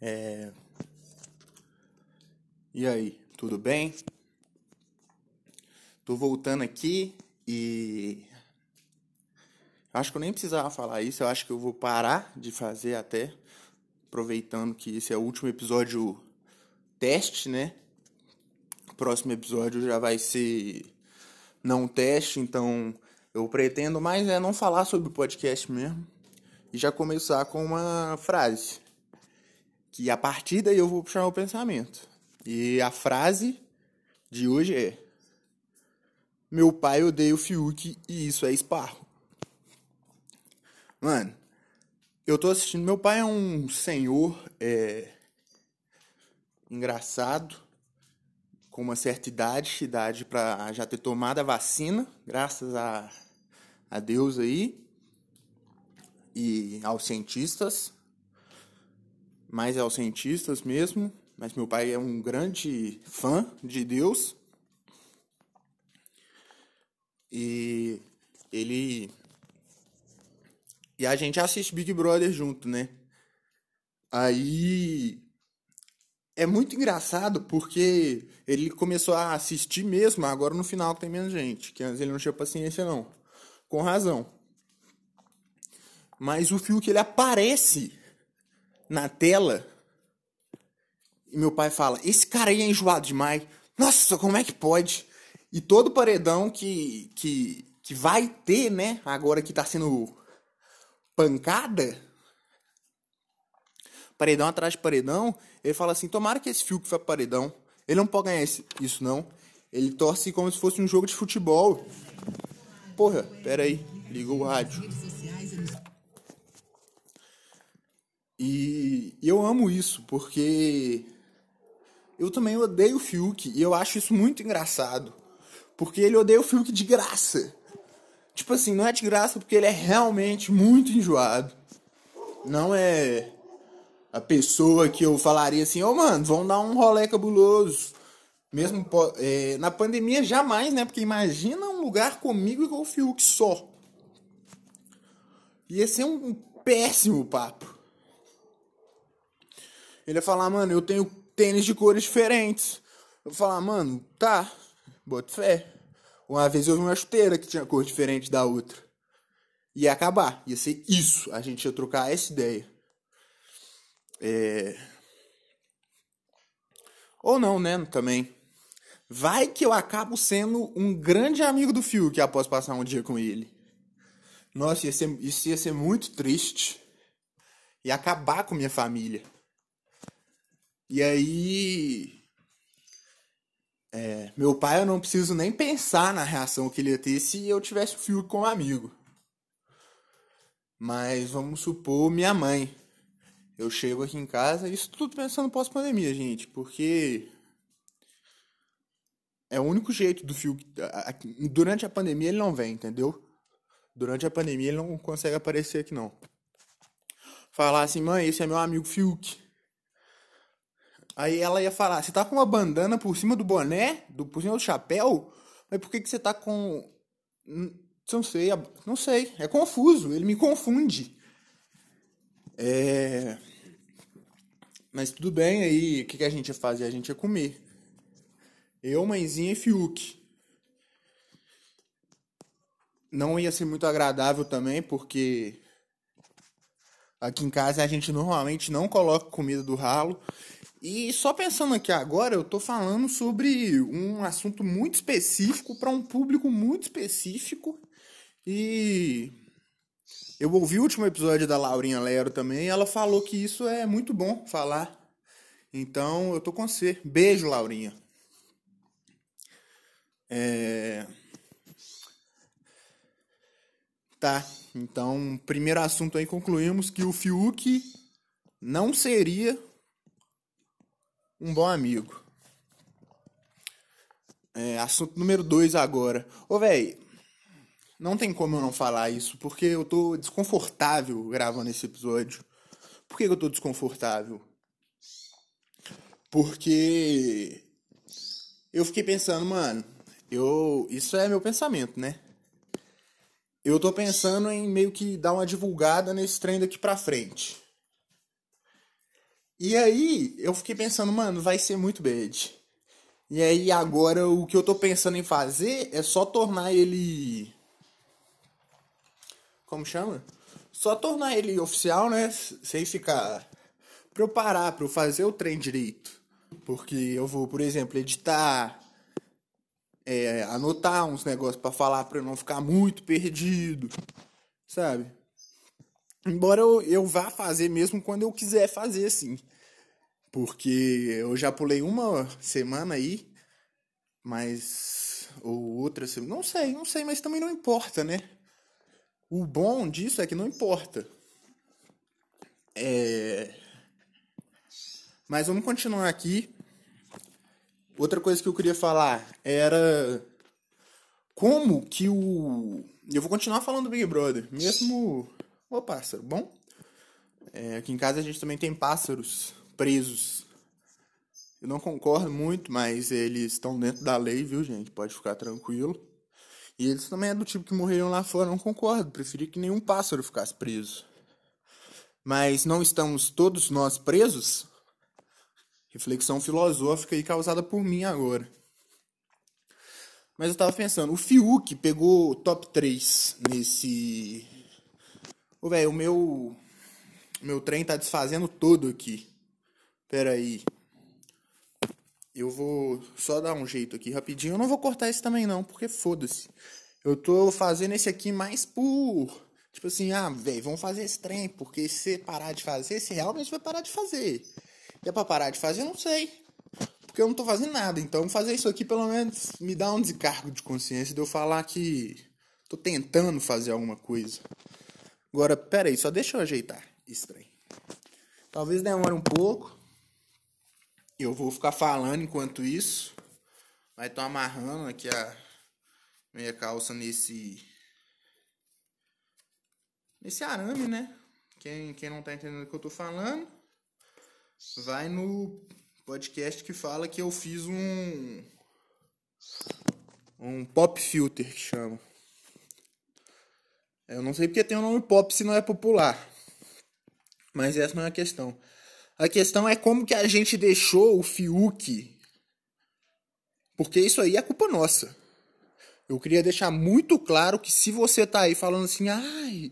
É... E aí, tudo bem? Tô voltando aqui e acho que eu nem precisava falar isso, eu acho que eu vou parar de fazer até aproveitando que esse é o último episódio teste, né? O próximo episódio já vai ser não teste, então eu pretendo mais é não falar sobre o podcast mesmo e já começar com uma frase que a partir daí eu vou puxar o pensamento. E a frase de hoje é: Meu pai odeia o Fiuk e isso é esparro. Mano, eu tô assistindo. Meu pai é um senhor é, engraçado, com uma certa idade, idade para já ter tomado a vacina, graças a, a Deus aí e aos cientistas mais aos cientistas mesmo, mas meu pai é um grande fã de Deus. E ele e a gente assiste Big Brother junto, né? Aí é muito engraçado porque ele começou a assistir mesmo agora no final que tem menos gente, que antes ele não tinha paciência não. Com razão. Mas o fio que ele aparece na tela. E meu pai fala: Esse cara aí é enjoado demais. Nossa, como é que pode? E todo paredão que, que, que vai ter, né? Agora que tá sendo pancada. Paredão atrás de paredão. Ele fala assim: Tomara que esse fio que foi paredão. Ele não pode ganhar esse, isso, não. Ele torce como se fosse um jogo de futebol. Porra, pera aí. Ligou o rádio. E eu amo isso, porque eu também odeio o Fiuk e eu acho isso muito engraçado. Porque ele odeia o Fiuk de graça. Tipo assim, não é de graça porque ele é realmente muito enjoado. Não é a pessoa que eu falaria assim, ô oh, mano, vamos dar um rolê cabuloso. Mesmo é, na pandemia, jamais, né? Porque imagina um lugar comigo igual o Fiuk só. Ia ser um péssimo papo. Ele ia falar, mano, eu tenho tênis de cores diferentes. Eu ia falar, mano, tá, bota fé. Uma vez eu vi uma chuteira que tinha cor diferente da outra. Ia acabar, ia ser isso. A gente ia trocar essa ideia. É... Ou não, né? Também. Vai que eu acabo sendo um grande amigo do Fiuk após passar um dia com ele. Nossa, ia ser, isso ia ser muito triste. E acabar com minha família. E aí. É, meu pai, eu não preciso nem pensar na reação que ele ia ter se eu tivesse o Fiuk com um amigo. Mas vamos supor minha mãe. Eu chego aqui em casa, isso tudo pensando pós-pandemia, gente, porque é o único jeito do Fiuk. Durante a pandemia ele não vem, entendeu? Durante a pandemia ele não consegue aparecer aqui, não. Falar assim, mãe, esse é meu amigo Fiuk. Aí ela ia falar: Você tá com uma bandana por cima do boné? Do, por cima do chapéu? Mas por que, que você tá com. Não sei, não sei. É confuso, ele me confunde. É. Mas tudo bem, aí o que, que a gente ia fazer? A gente ia comer. Eu, mãezinha e Fiuk. Não ia ser muito agradável também, porque aqui em casa a gente normalmente não coloca comida do ralo. E só pensando aqui agora, eu tô falando sobre um assunto muito específico para um público muito específico. E eu ouvi o último episódio da Laurinha Lero também, e ela falou que isso é muito bom falar. Então, eu tô com você. Beijo, Laurinha. É... Tá, então, primeiro assunto aí concluímos que o Fiuk não seria um bom amigo. É, assunto número dois agora. Ô, velho, não tem como eu não falar isso, porque eu tô desconfortável gravando esse episódio. Por que eu tô desconfortável? Porque eu fiquei pensando, mano, eu. Isso é meu pensamento, né? Eu tô pensando em meio que dar uma divulgada nesse trem daqui pra frente. E aí eu fiquei pensando, mano, vai ser muito bad. E aí agora o que eu tô pensando em fazer é só tornar ele. Como chama? Só tornar ele oficial, né? Sem ficar. Pra eu parar, pra eu fazer o trem direito. Porque eu vou, por exemplo, editar, é, anotar uns negócios para falar pra eu não ficar muito perdido, sabe? Embora eu, eu vá fazer mesmo quando eu quiser fazer, assim. Porque eu já pulei uma semana aí, mas. Ou outra semana. Não sei, não sei, mas também não importa, né? O bom disso é que não importa. É. Mas vamos continuar aqui. Outra coisa que eu queria falar era como que o. Eu vou continuar falando do Big Brother, mesmo. Ô pássaro, bom? É, aqui em casa a gente também tem pássaros presos. Eu não concordo muito, mas eles estão dentro da lei, viu, gente? Pode ficar tranquilo. E eles também é do tipo que morreram lá fora, não concordo. Preferi que nenhum pássaro ficasse preso. Mas não estamos todos nós presos? Reflexão filosófica aí causada por mim agora. Mas eu tava pensando, o Fiuk pegou top 3 nesse. Ô, velho, o meu. Meu trem tá desfazendo todo aqui. Pera aí. Eu vou só dar um jeito aqui rapidinho. Eu não vou cortar esse também não, porque foda-se. Eu tô fazendo esse aqui mais por... Tipo assim, ah, velho, vamos fazer esse trem, porque se parar de fazer, você realmente vai parar de fazer. E é pra parar de fazer, eu não sei. Porque eu não tô fazendo nada. Então fazer isso aqui pelo menos me dá um descargo de consciência de eu falar que tô tentando fazer alguma coisa. Agora, pera aí, só deixa eu ajeitar esse trem. Talvez demore um pouco. Eu vou ficar falando enquanto isso. Vai estar amarrando aqui a minha calça nesse nesse arame, né? Quem, quem não tá entendendo o que eu tô falando, vai no podcast que fala que eu fiz um um pop filter que chama. Eu não sei porque tem o nome pop se não é popular. Mas essa não é a questão. A questão é como que a gente deixou o Fiuk. Porque isso aí é culpa nossa. Eu queria deixar muito claro que se você tá aí falando assim, ai,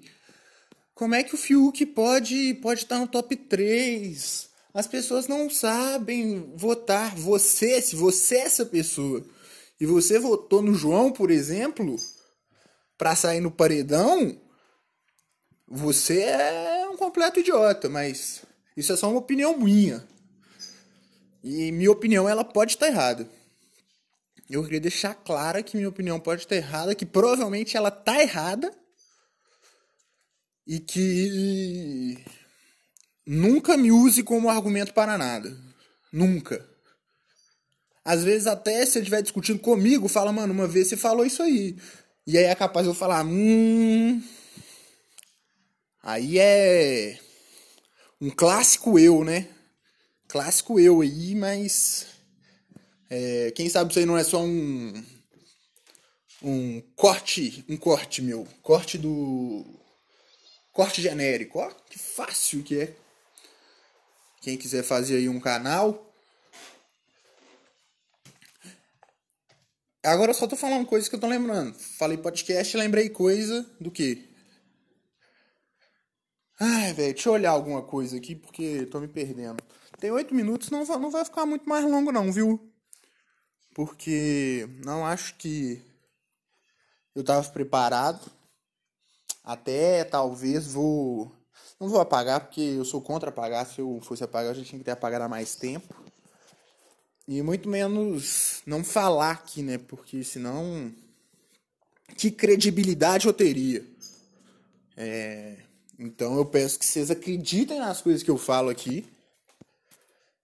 como é que o Fiuk pode pode estar tá no top 3? As pessoas não sabem votar. Você, se você é essa pessoa, e você votou no João, por exemplo, para sair no paredão, você é um completo idiota, mas isso é só uma opinião minha. E minha opinião ela pode estar errada. Eu queria deixar clara que minha opinião pode estar errada, que provavelmente ela está errada e que nunca me use como argumento para nada. Nunca. Às vezes até se você estiver discutindo comigo, fala, mano, uma vez você falou isso aí. E aí é capaz de eu falar, hum. Aí é um clássico eu, né? Clássico eu aí, mas. É, quem sabe isso aí não é só um. Um corte. Um corte, meu. Corte do. Corte genérico. Ó, que fácil que é. Quem quiser fazer aí um canal. Agora eu só tô falando coisas que eu tô lembrando. Falei podcast, lembrei coisa do que? Ai, velho, deixa eu olhar alguma coisa aqui porque tô me perdendo. Tem oito minutos, não não vai ficar muito mais longo não, viu? Porque não acho que eu tava preparado. Até talvez vou. Não vou apagar, porque eu sou contra apagar. Se eu fosse apagar, eu já tinha que ter apagado há mais tempo. E muito menos não falar aqui, né? Porque senão. Que credibilidade eu teria? É. Então eu peço que vocês acreditem nas coisas que eu falo aqui,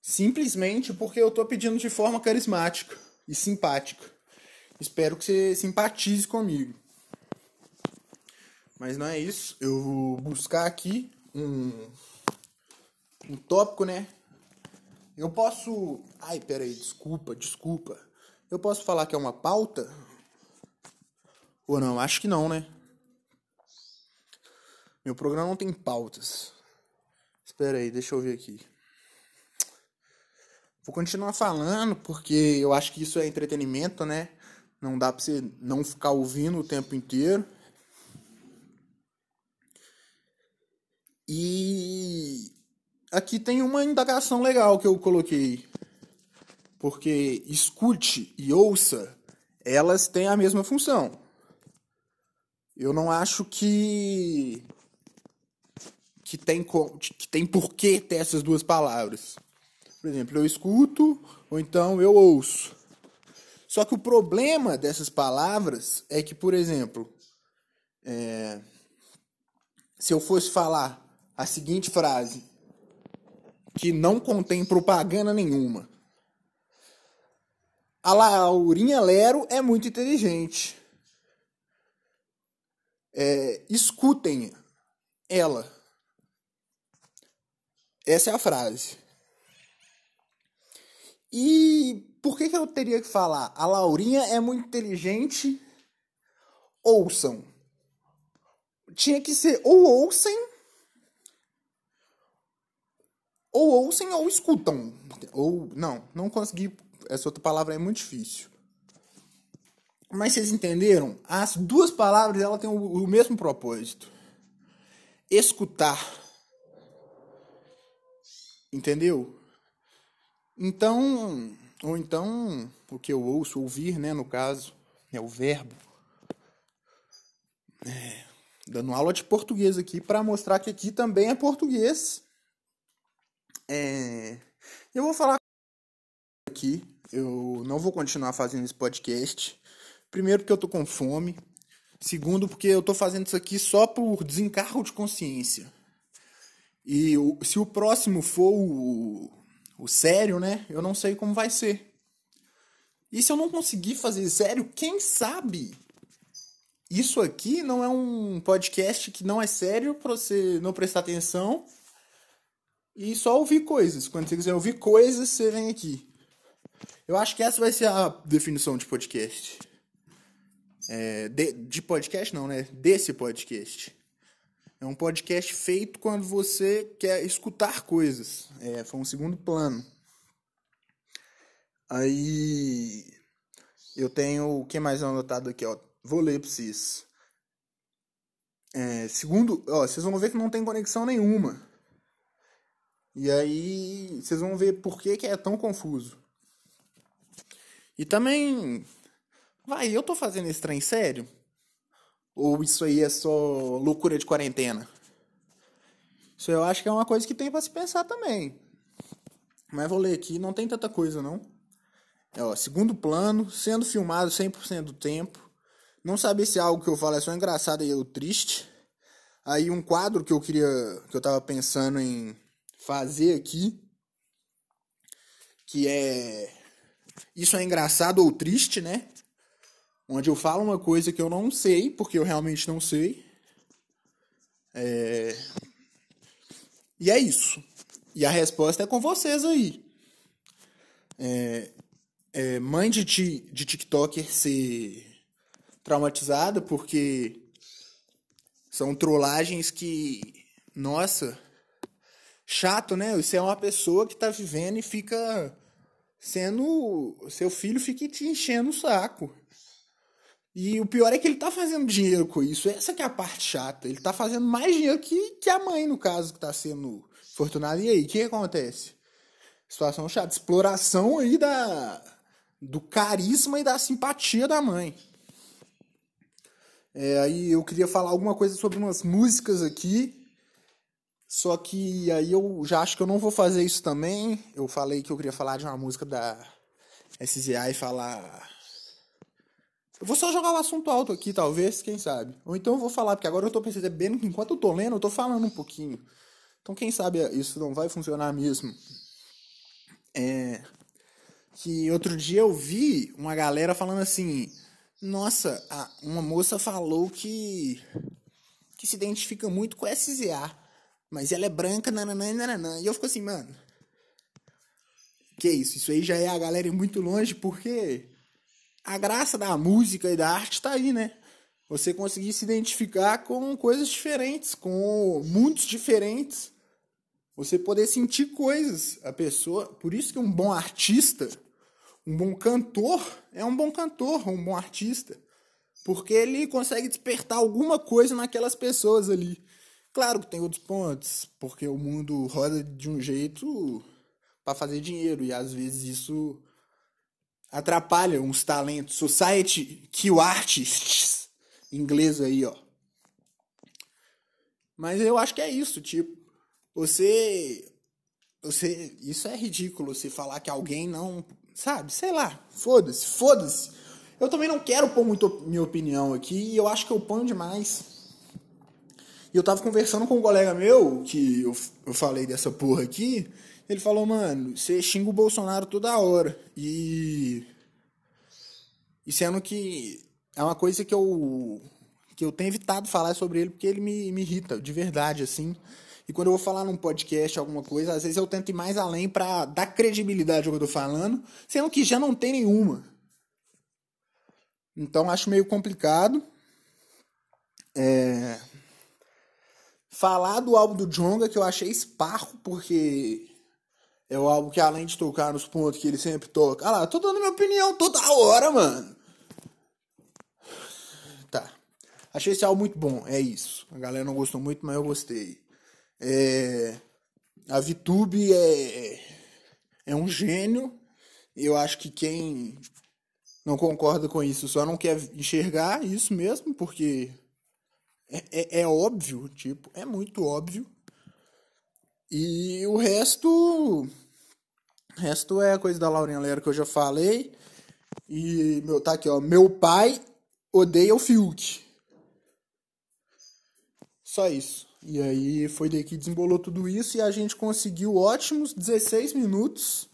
simplesmente porque eu estou pedindo de forma carismática e simpática. Espero que você simpatize comigo. Mas não é isso. Eu vou buscar aqui um, um tópico, né? Eu posso. Ai, peraí, desculpa, desculpa. Eu posso falar que é uma pauta? Ou não? Acho que não, né? Meu programa não tem pautas. Espera aí, deixa eu ver aqui. Vou continuar falando porque eu acho que isso é entretenimento, né? Não dá pra você não ficar ouvindo o tempo inteiro. E aqui tem uma indagação legal que eu coloquei. Porque escute e ouça, elas têm a mesma função. Eu não acho que que tem que tem porquê ter essas duas palavras. Por exemplo, eu escuto ou então eu ouço. Só que o problema dessas palavras é que, por exemplo, é, se eu fosse falar a seguinte frase, que não contém propaganda nenhuma. A Laurinha Lero é muito inteligente. É, escutem ela. Essa é a frase. E por que, que eu teria que falar? A Laurinha é muito inteligente. Ouçam. Tinha que ser ou ouçam, ou ouçam ou escutam. Ou, não, não consegui. Essa outra palavra é muito difícil. Mas vocês entenderam? As duas palavras ela têm o, o mesmo propósito. Escutar. Entendeu? Então, ou então, o que eu ouço, ouvir, né, no caso, é o verbo. É, dando aula de português aqui para mostrar que aqui também é português. É, eu vou falar aqui, eu não vou continuar fazendo esse podcast. Primeiro porque eu tô com fome. Segundo porque eu tô fazendo isso aqui só por desencargo de consciência. E se o próximo for o o sério, né? Eu não sei como vai ser. E se eu não conseguir fazer sério, quem sabe? Isso aqui não é um podcast que não é sério para você não prestar atenção e só ouvir coisas. Quando você quiser ouvir coisas, você vem aqui. Eu acho que essa vai ser a definição de podcast. É, de, de podcast não, né? Desse podcast. É um podcast feito quando você quer escutar coisas. É, foi um segundo plano. Aí eu tenho o que mais anotado aqui, ó. Vou ler pra vocês. É, segundo, ó, vocês vão ver que não tem conexão nenhuma. E aí vocês vão ver por que, que é tão confuso. E também, vai, eu tô fazendo esse trem sério? Ou isso aí é só loucura de quarentena? Isso eu acho que é uma coisa que tem para se pensar também. Mas vou ler aqui, não tem tanta coisa não. É, ó, segundo plano, sendo filmado 100% do tempo. Não saber se algo que eu falo é só engraçado ou triste. Aí um quadro que eu queria, que eu tava pensando em fazer aqui, que é isso é engraçado ou triste, né? onde eu falo uma coisa que eu não sei, porque eu realmente não sei. É... E é isso. E a resposta é com vocês aí. É... É... Mãe de, ti... de TikToker ser traumatizada porque são trollagens que. Nossa. Chato, né? Você é uma pessoa que tá vivendo e fica sendo. Seu filho fica te enchendo o saco. E o pior é que ele tá fazendo dinheiro com isso. Essa que é a parte chata. Ele tá fazendo mais dinheiro que, que a mãe, no caso, que tá sendo fortunada. E aí, o que, acontece? Situação chata. Exploração aí da, do carisma e da simpatia da mãe. É, aí eu queria falar alguma coisa sobre umas músicas aqui. Só que aí eu já acho que eu não vou fazer isso também. Eu falei que eu queria falar de uma música da SZA e falar eu vou só jogar o assunto alto aqui, talvez, quem sabe. Ou então eu vou falar, porque agora eu tô percebendo que enquanto eu tô lendo, eu tô falando um pouquinho. Então quem sabe isso não vai funcionar mesmo. É. Que outro dia eu vi uma galera falando assim. Nossa, uma moça falou que. que se identifica muito com SZA. Mas ela é branca, nananã, nananã. E eu fico assim, mano. Que isso? Isso aí já é a galera ir muito longe, porque a graça da música e da arte está aí, né? Você conseguir se identificar com coisas diferentes, com mundos diferentes. Você poder sentir coisas. A pessoa. Por isso que um bom artista, um bom cantor, é um bom cantor, um bom artista. Porque ele consegue despertar alguma coisa naquelas pessoas ali. Claro que tem outros pontos, porque o mundo roda de um jeito para fazer dinheiro e às vezes isso atrapalha uns talentos. Society kill artists, inglês aí, ó. Mas eu acho que é isso, tipo, você você isso é ridículo você falar que alguém não, sabe? Sei lá, foda-se, foda-se. Eu também não quero pôr muito minha opinião aqui, e eu acho que eu ponho demais. E eu tava conversando com um colega meu, que eu, eu falei dessa porra aqui, ele falou, mano, você xinga o Bolsonaro toda hora. E. E sendo que é uma coisa que eu. que eu tenho evitado falar sobre ele, porque ele me, me irrita, de verdade, assim. E quando eu vou falar num podcast alguma coisa, às vezes eu tento ir mais além para dar credibilidade ao que eu tô falando, sendo que já não tem nenhuma. Então acho meio complicado. É... Falar do álbum do Jonga, que eu achei esparro, porque é o álbum que além de tocar nos pontos que ele sempre toca. Ah lá, tô dando minha opinião toda hora, mano. Tá. Achei esse álbum muito bom, é isso. A galera não gostou muito, mas eu gostei. É... A VTube é... é um gênio. Eu acho que quem não concorda com isso só não quer enxergar isso mesmo, porque é, é, é óbvio, tipo, é muito óbvio. E o resto. O resto é coisa da Laurinha Lera que eu já falei. E meu, tá aqui, ó. Meu pai odeia o Fiuk. Só isso. E aí foi daí que desembolou tudo isso e a gente conseguiu ótimos 16 minutos.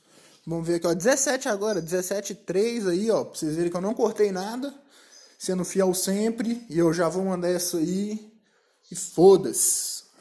Vamos ver aqui, ó. 17 agora, 17 3 aí, ó. Pra vocês verem que eu não cortei nada. Sendo fiel sempre. E eu já vou mandar essa aí. E foda-se.